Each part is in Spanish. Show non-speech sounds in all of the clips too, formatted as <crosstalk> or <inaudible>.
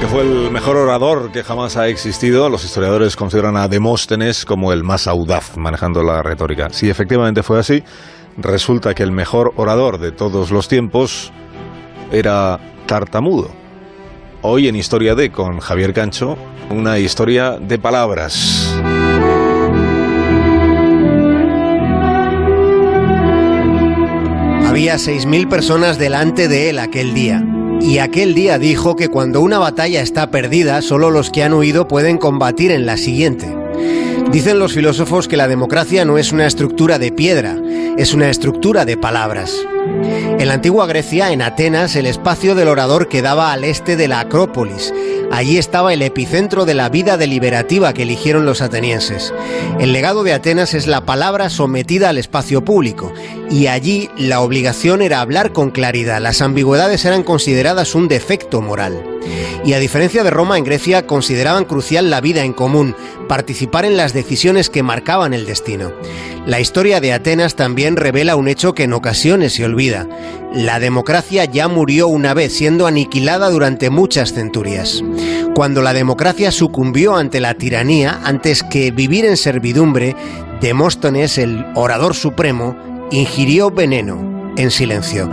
Que fue el mejor orador que jamás ha existido. Los historiadores consideran a Demóstenes como el más audaz manejando la retórica. Si efectivamente fue así, resulta que el mejor orador de todos los tiempos era tartamudo. Hoy en Historia de con Javier Cancho, una historia de palabras. Había 6.000 personas delante de él aquel día. Y aquel día dijo que cuando una batalla está perdida, solo los que han huido pueden combatir en la siguiente. Dicen los filósofos que la democracia no es una estructura de piedra, es una estructura de palabras. En la antigua Grecia, en Atenas, el espacio del orador quedaba al este de la Acrópolis. Allí estaba el epicentro de la vida deliberativa que eligieron los atenienses. El legado de Atenas es la palabra sometida al espacio público, y allí la obligación era hablar con claridad. Las ambigüedades eran consideradas un defecto moral. Y a diferencia de Roma, en Grecia consideraban crucial la vida en común, participar en las decisiones que marcaban el destino. La historia de Atenas también revela un hecho que en ocasiones se olvida. La democracia ya murió una vez, siendo aniquilada durante muchas centurias. Cuando la democracia sucumbió ante la tiranía, antes que vivir en servidumbre, Demóstenes, el orador supremo, ingirió veneno en silencio.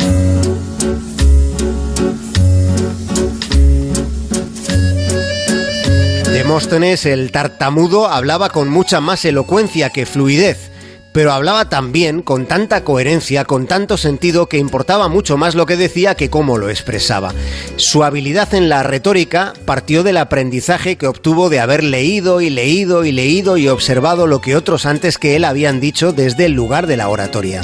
Demóstenes, el tartamudo, hablaba con mucha más elocuencia que fluidez, pero hablaba también con tanta coherencia, con tanto sentido, que importaba mucho más lo que decía que cómo lo expresaba. Su habilidad en la retórica partió del aprendizaje que obtuvo de haber leído y leído y leído y observado lo que otros antes que él habían dicho desde el lugar de la oratoria.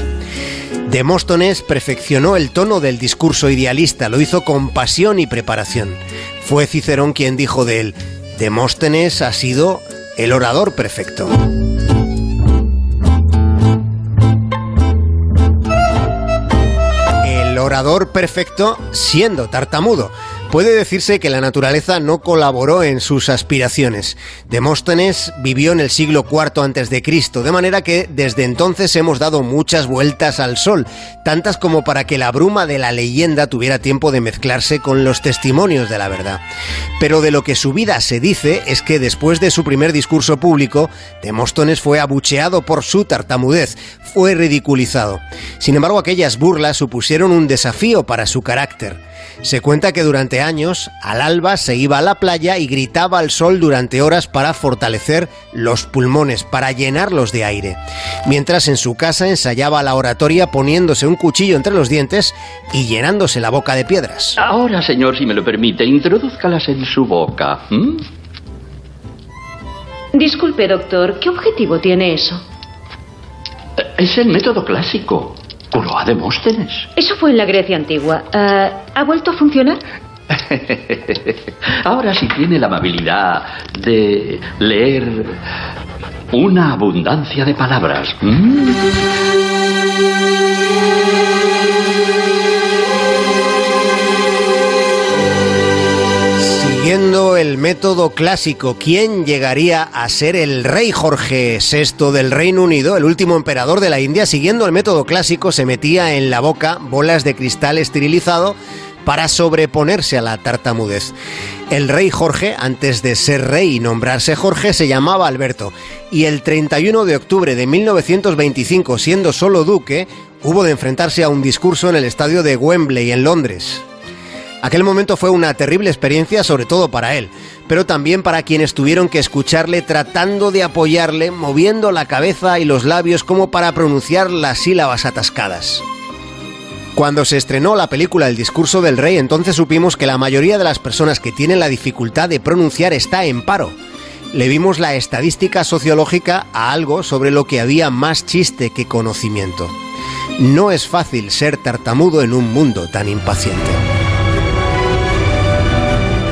Demóstenes perfeccionó el tono del discurso idealista, lo hizo con pasión y preparación. Fue Cicerón quien dijo de él, Demóstenes ha sido el orador perfecto. El orador perfecto siendo tartamudo. Puede decirse que la naturaleza no colaboró en sus aspiraciones. Demóstenes vivió en el siglo IV Cristo, de manera que desde entonces hemos dado muchas vueltas al sol, tantas como para que la bruma de la leyenda tuviera tiempo de mezclarse con los testimonios de la verdad. Pero de lo que su vida se dice es que después de su primer discurso público, Demóstenes fue abucheado por su tartamudez, fue ridiculizado. Sin embargo, aquellas burlas supusieron un desafío para su carácter. Se cuenta que durante años, al alba se iba a la playa y gritaba al sol durante horas para fortalecer los pulmones, para llenarlos de aire. Mientras en su casa ensayaba la oratoria poniéndose un cuchillo entre los dientes y llenándose la boca de piedras. Ahora, señor, si me lo permite, introduzcalas en su boca. Disculpe, doctor, ¿qué objetivo tiene eso? Es el método clásico. Curó a Demóstenes. Eso fue en la Grecia antigua. Ah, ¿Ha vuelto a funcionar? <laughs> Ahora si tiene la amabilidad de leer una abundancia de palabras. ¿m? Método clásico, ¿quién llegaría a ser el rey Jorge VI del Reino Unido, el último emperador de la India? Siguiendo el método clásico, se metía en la boca bolas de cristal esterilizado para sobreponerse a la tartamudez. El rey Jorge, antes de ser rey y nombrarse Jorge, se llamaba Alberto, y el 31 de octubre de 1925, siendo solo duque, hubo de enfrentarse a un discurso en el estadio de Wembley, en Londres. Aquel momento fue una terrible experiencia, sobre todo para él, pero también para quienes tuvieron que escucharle tratando de apoyarle, moviendo la cabeza y los labios como para pronunciar las sílabas atascadas. Cuando se estrenó la película El discurso del rey, entonces supimos que la mayoría de las personas que tienen la dificultad de pronunciar está en paro. Le vimos la estadística sociológica a algo sobre lo que había más chiste que conocimiento. No es fácil ser tartamudo en un mundo tan impaciente.